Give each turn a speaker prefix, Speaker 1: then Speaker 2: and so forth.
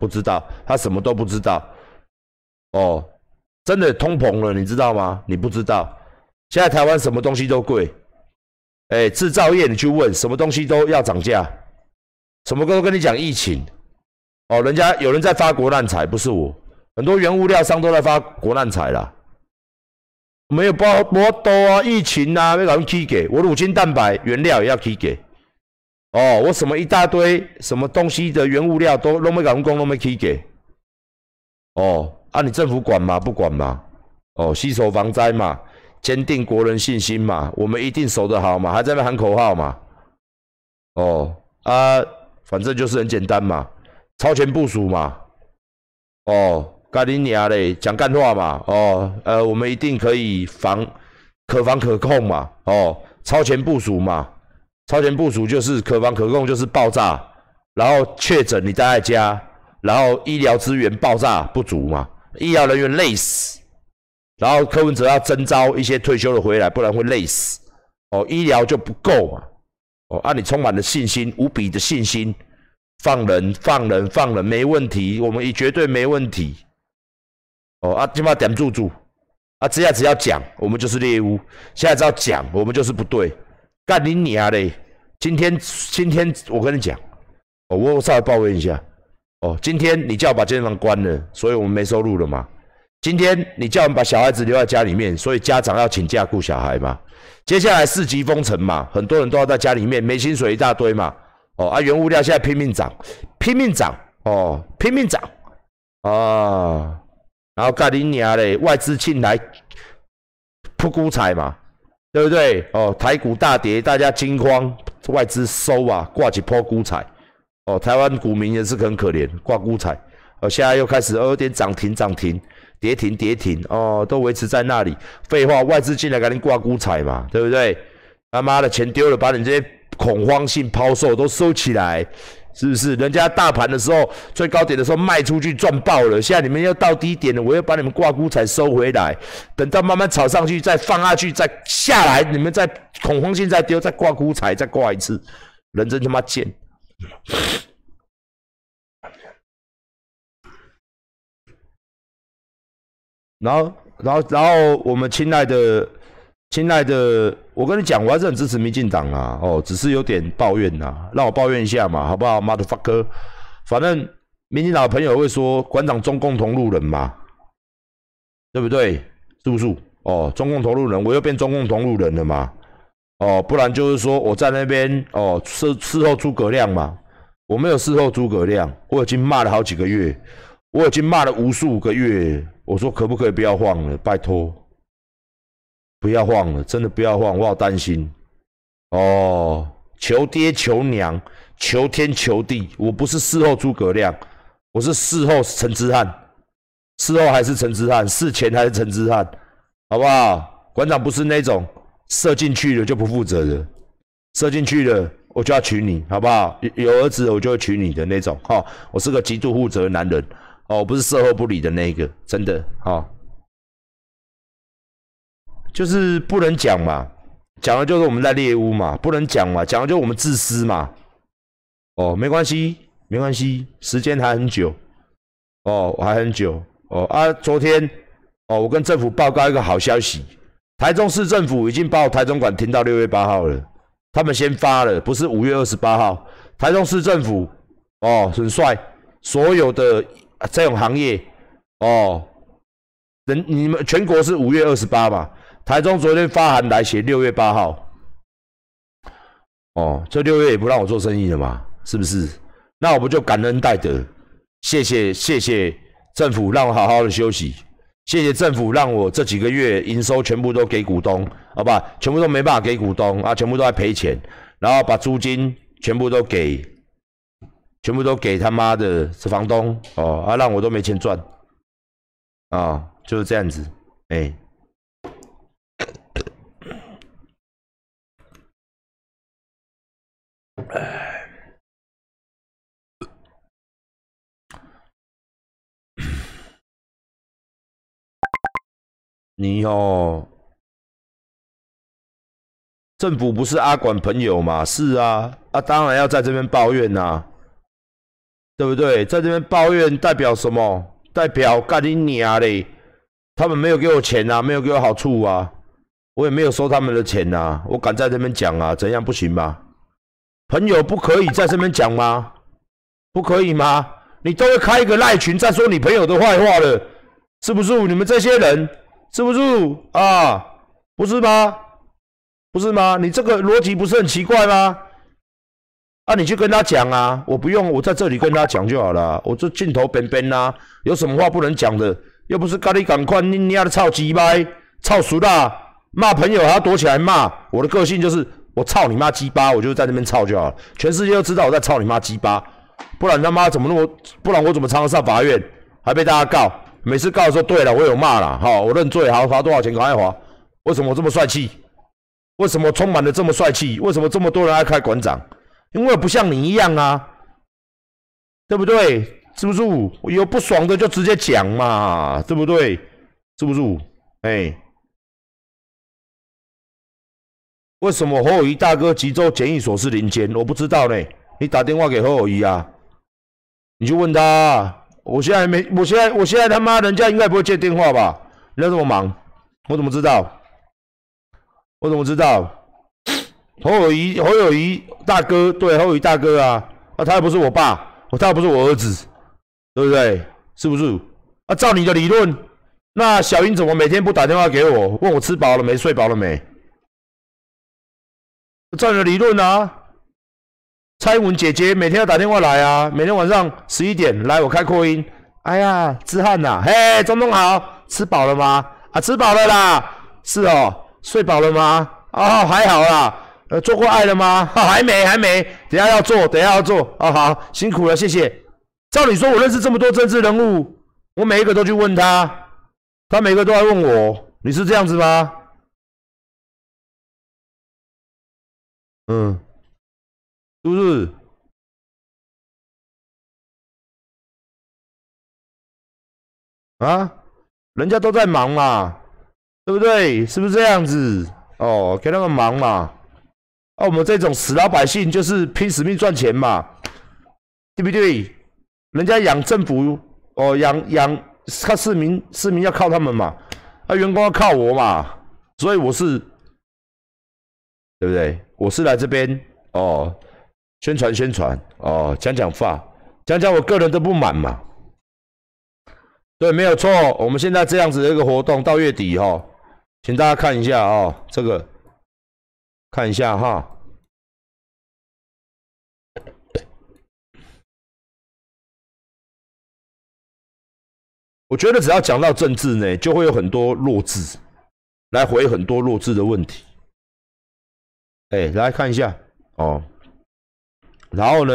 Speaker 1: 不知道，他什么都不知道。哦，真的通膨了，你知道吗？你不知道，现在台湾什么东西都贵。哎，制造业你去问，什么东西都要涨价，什么都跟你讲疫情。哦，人家有人在发国难财，不是我，很多原物料商都在发国难财啦。没有包摩多啊，疫情啊，要搞人起给，我乳清蛋白原料也要起给。哦，我什么一大堆什么东西的原物料都都没搞人工，都没起给。哦，啊，你政府管吗？不管吗？哦，携手防灾嘛，坚定国人信心嘛，我们一定守得好嘛，还在那喊口号嘛。哦，啊，反正就是很简单嘛，超前部署嘛。哦。干你娘嘞，讲干话嘛，哦，呃，我们一定可以防，可防可控嘛，哦，超前部署嘛，超前部署就是可防可控，就是爆炸，然后确诊你待在家，然后医疗资源爆炸不足嘛，医疗人员累死，然后柯文哲要征召一些退休的回来，不然会累死，哦，医疗就不够嘛，哦，啊，你充满了信心，无比的信心，放人放人放人没问题，我们也绝对没问题。哦啊，起码点住住啊！这下只要讲，我们就是猎物。现在只要讲，我们就是不对。干你娘嘞！今天今天我跟你讲，哦，我稍微抱怨一下。哦，今天你叫我把健身房关了，所以我们没收入了嘛。今天你叫我们把小孩子留在家里面，所以家长要请假顾小孩嘛。接下来四级封城嘛，很多人都要在家里面，没薪水一大堆嘛。哦啊，原物料现在拼命涨，拼命涨哦，拼命涨啊！然后盖林尼嘞，外资进来铺股彩嘛，对不对？哦，台股大跌，大家惊慌，外资收啊，挂起破股彩。哦，台湾股民也是很可怜，挂股彩。哦，现在又开始有点涨停涨停，跌停跌停，哦，都维持在那里。废话，外资进来赶紧挂股彩嘛，对不对？他妈的钱丢了，把你这些恐慌性抛售都收起来。是不是人家大盘的时候最高点的时候卖出去赚爆了？现在你们要到低点了，我要把你们挂估才收回来。等到慢慢炒上去，再放下去，再下来，你们再恐慌性再丢，再挂估彩再挂一次，人真他妈贱。然后，然后，然后我们亲爱的。亲爱的，我跟你讲，我还是很支持民进党啊，哦，只是有点抱怨呐，让我抱怨一下嘛，好不好，motherfucker？反正民进党的朋友会说，馆长中共同路人嘛，对不对？是不是？哦，中共同路人，我又变中共同路人了嘛？哦，不然就是说我在那边哦，事事后诸葛亮嘛，我没有事后诸葛亮，我已经骂了好几个月，我已经骂了无数个月，我说可不可以不要晃了，拜托。不要晃了，真的不要晃，我好担心。哦，求爹求娘，求天求地，我不是事后诸葛亮，我是事后陈之汉，事后还是陈之汉，事前还是陈之汉，好不好？馆长不是那种射进去了就不负责的，射进去了我就要娶你，好不好？有儿子我就会娶你的那种。哈，我是个极度负责的男人，哦，我不是事后不理的那个，真的，哈。就是不能讲嘛，讲的就是我们在猎屋嘛，不能讲嘛，讲的就是我们自私嘛。哦，没关系，没关系，时间还很久。哦，还很久。哦啊，昨天哦，我跟政府报告一个好消息，台中市政府已经把我台中馆停到六月八号了。他们先发了，不是五月二十八号。台中市政府哦，很帅，所有的这种行业哦，人你们全国是五月二十八吧？台中昨天发函来写六月八号，哦，这六月也不让我做生意了嘛，是不是？那我不就感恩戴德？谢谢谢谢政府让我好好的休息，谢谢政府让我这几个月营收全部都给股东，好吧？全部都没办法给股东啊，全部都在赔钱，然后把租金全部都给，全部都给他妈的房东哦，啊，让我都没钱赚，啊，就是这样子，哎。哎，你哦，政府不是阿管朋友嘛？是啊，啊，当然要在这边抱怨呐，对不对？在这边抱怨代表什么？代表干你娘嘞！他们没有给我钱啊，没有给我好处啊，我也没有收他们的钱呐，我敢在这边讲啊，怎样不行吗？朋友不可以在这边讲吗？不可以吗？你都会开一个赖群在说你朋友的坏话了，是不是？你们这些人是不是啊？不是吗？不是吗？你这个逻辑不是很奇怪吗？啊，你去跟他讲啊，我不用，我在这里跟他讲就好了。我这镜头边边呐，有什么话不能讲的？又不是咖喱赶快，你你丫的操鸡掰，操熟啦！骂朋友还要躲起来骂。我的个性就是，我操你妈鸡巴，我就在那边操就好了。全世界都知道我在操你妈鸡巴。不然他妈怎么那么？不然我怎么常常上法院，还被大家告？每次告的时候，对了，我有骂了，好，我认罪，好，罚多少钱？赶快罚。为什么我这么帅气？为什么充满了这么帅气？为什么这么多人爱开馆长？因为不像你一样啊，对不对？是不是？有不爽的就直接讲嘛，对不对？是不是？哎，为什么侯友谊大哥吉州检疫所是林间？我不知道呢。你打电话给侯友谊啊，你就问他。我现在没，我现在，我现在他妈人家应该不会接电话吧？人家这么忙，我怎么知道？我怎么知道？侯友谊，侯友谊大哥，对，侯友谊大哥啊，啊，他又不是我爸，他又不是我儿子，对不对？是不是？啊，照你的理论，那小英怎么每天不打电话给我，问我吃饱了没，睡饱了没？照你的理论啊。蔡英文姐姐每天要打电话来啊，每天晚上十一点来我开扩音。哎呀，志汉呐，嘿，中中好，吃饱了吗？啊，吃饱了啦。是哦，睡饱了吗？哦，还好啦。呃，做过爱了吗？还没，还没。等下要做，等下要做。哦，好，辛苦了，谢谢。照理说，我认识这么多政治人物，我每一个都去问他，他每个都来问我，你是这样子吗？嗯。是不是？啊，人家都在忙嘛，对不对？是不是这样子？哦，给他们忙嘛。啊，我们这种死老百姓就是拼死命赚钱嘛，对不对？人家养政府，哦，养养靠市民，市民要靠他们嘛，啊，员工要靠我嘛，所以我是，对不对？我是来这边，哦。宣传宣传哦，讲讲话，讲讲我个人的不满嘛。对，没有错。我们现在这样子的一个活动到月底哈，请大家看一下哦，这个看一下哈。我觉得只要讲到政治呢，就会有很多弱智来回很多弱智的问题。哎，来看一下哦。然后呢？